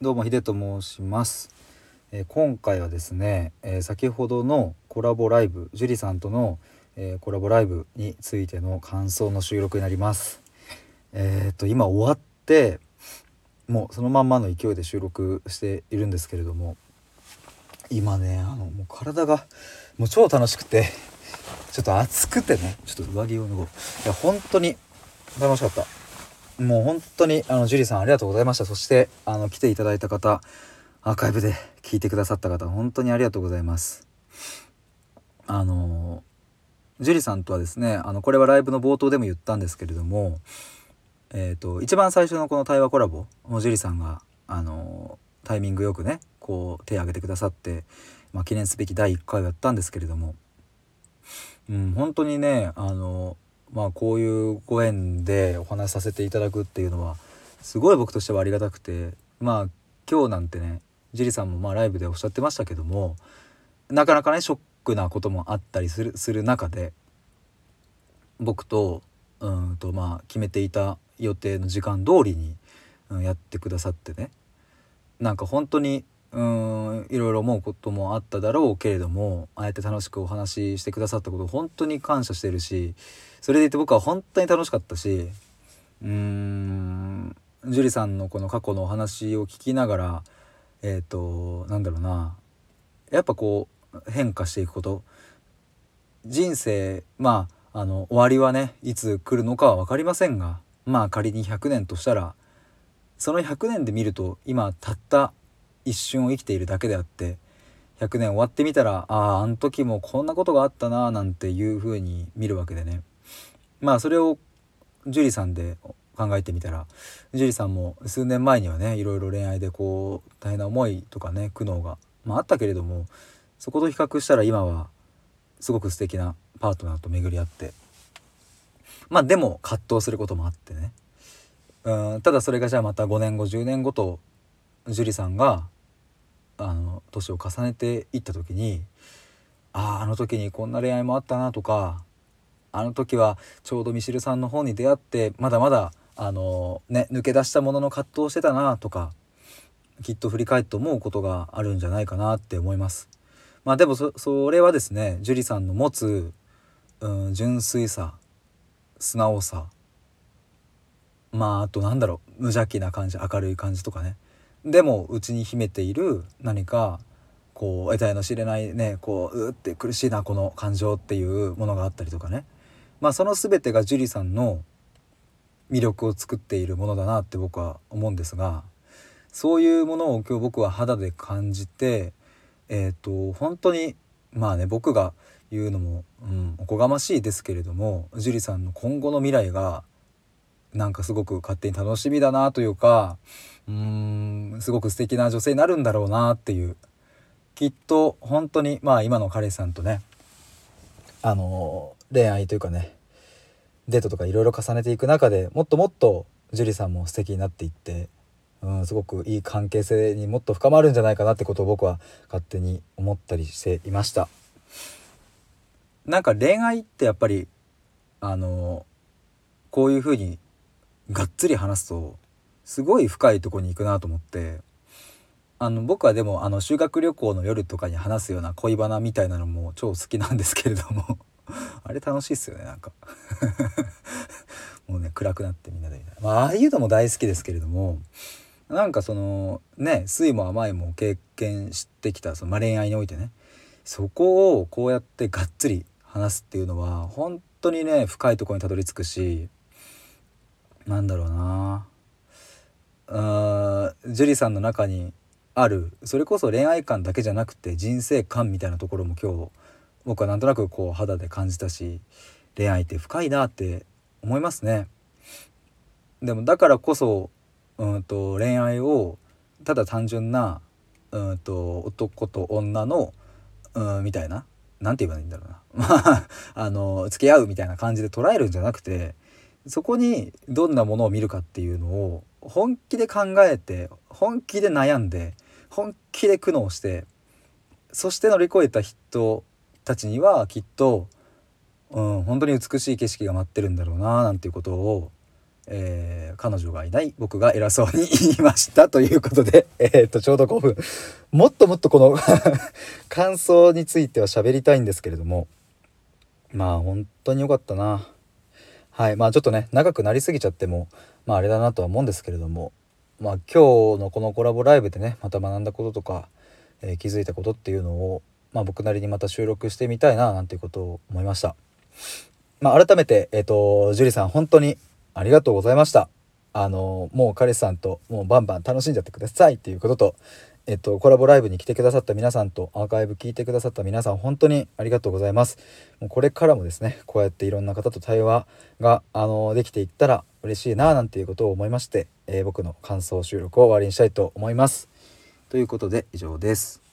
どうもヒデと申します、えー、今回はですね、えー、先ほどのコラボライブジュリさんとの、えー、コラボライブについての感想の収録になります。えっ、と今終わってもうそのまんまの勢いで収録しているんですけれども今ねあのもう体がもう超楽しくてちょっと暑くてねちょっと上着を脱ごう。いや本当に楽しかった。もう本当にあのジュリーさんありがとうございました。そしてあの来ていただいた方アーカイブで聞いてくださった方本当にありがとうございます。あのジュリさんとはですねあのこれはライブの冒頭でも言ったんですけれどもえっ、ー、と一番最初のこの対話コラボもジュリさんがあのタイミングよくねこう手を挙げてくださって、まあ、記念すべき第1回をやったんですけれどもうん本当にねあのまあこういうご縁でお話しさせていただくっていうのはすごい僕としてはありがたくてまあ今日なんてねジリさんもまあライブでおっしゃってましたけどもなかなかねショックなこともあったりするする中で僕とうんとまあ決めていた予定の時間通りに、うん、やってくださってねなんか本当にうんいろいろ思うこともあっただろうけれどもああやって楽しくお話ししてくださったこと本当に感謝してるしそれでいて僕は本当に楽しかったしうん樹里さんのこの過去のお話を聞きながらえっ、ー、となんだろうなやっぱこう変化していくこと。人生まああの終わりはねいつ来るのかは分かりませんがまあ仮に100年としたらその100年で見ると今たった一瞬を生きているだけであって100年終わってみたらあああの時もこんなことがあったななんていう風に見るわけでね。まあそれを樹里さんで考えてみたら樹里さんも数年前にはねいろいろ恋愛でこう大変な思いとかね苦悩が、まあ、あったけれどもそこと比較したら今はすごく素敵なパートナーと巡り合ってまあでも葛藤することもあってね。うんただそれがじゃあまた5年後10年後と樹里さんがあの年を重ねていった時にあああの時にこんな恋愛もあったなとかあの時はちょうどミシルさんの方に出会ってまだまだあのね抜け出したものの葛藤してたなとかきっと振り返って思うことがあるんじゃないかなって思います。まあでもそれはですね樹里さんの持つ、うん、純粋さ素直さまああとなんだろう無邪気な感じ明るい感じとかねでもうちに秘めている何かこう得体の知れないねこううって苦しいなこの感情っていうものがあったりとかね。まあその全てが樹里さんの魅力を作っているものだなって僕は思うんですがそういうものを今日僕は肌で感じてえっ、ー、と本当にまあね僕が言うのも、うん、おこがましいですけれども樹里さんの今後の未来がなんかすごく勝手に楽しみだなというかうーんすごく素敵な女性になるんだろうなっていうきっと本当にまあ今の彼氏さんとねあの恋愛というかねデートとかいろいろ重ねていく中でもっともっと樹里さんも素敵になっていって、うん、すごくいい関係性にもっと深まるんじゃないかなってことを僕は勝手に思ったりしていました。なんか恋愛ってやっぱりあのこういう風にがっつり話すとすごい深いとこに行くなと思ってあの僕はでもあの修学旅行の夜とかに話すような恋バナみたいなのも超好きなんですけれども あれ楽しいっすよねなんか。もうね暗くなってみんなでみたいな、まあ、ああいうのも大好きですけれどもなんかそのね酸いも甘いも経験してきたその、まあ、恋愛においてねそこをこうやってがっつり話すっていうのは本当にね深いところにたどり着くしなんだろうなあジュリさんの中にあるそれこそ恋愛観だけじゃなくて人生観みたいなところも今日僕はなんとなくこう肌で感じたし恋愛って深いなって思いますね。でもだからこそうんと恋愛をただ単純なうんと男と女のうんみたいな何て言えばいいんだろうなま あの付き合うみたいな感じで捉えるんじゃなくてそこにどんなものを見るかっていうのを本気で考えて本気で悩んで本気で苦悩してそして乗り越えた人たちにはきっと、うん、本当に美しい景色が待ってるんだろうななんていうことをえー、彼女がいない僕が偉そうに言いましたということで、えー、っとちょうど5分。もっともっとこの 感想については喋りたいんですけれどもまあ本当に良かったな。はいまあちょっとね長くなりすぎちゃってもまああれだなとは思うんですけれどもまあ今日のこのコラボライブでねまた学んだこととか、えー、気づいたことっていうのをまあ僕なりにまた収録してみたいななんていうことを思いました。まあ、改めて、えっ、ー、と、樹里さん、本当にありがとうございました。あの、もう彼氏さんと、もうバンバン楽しんじゃってくださいっていうことと、えっと、コラボライブに来てくださった皆さんと、アーカイブ聞いてくださった皆さん、本当にありがとうございます。もうこれからもですね、こうやっていろんな方と対話が、あの、できていったら嬉しいな、なんていうことを思いまして、えー、僕の感想収録を終わりにしたいと思います。ということで、以上です。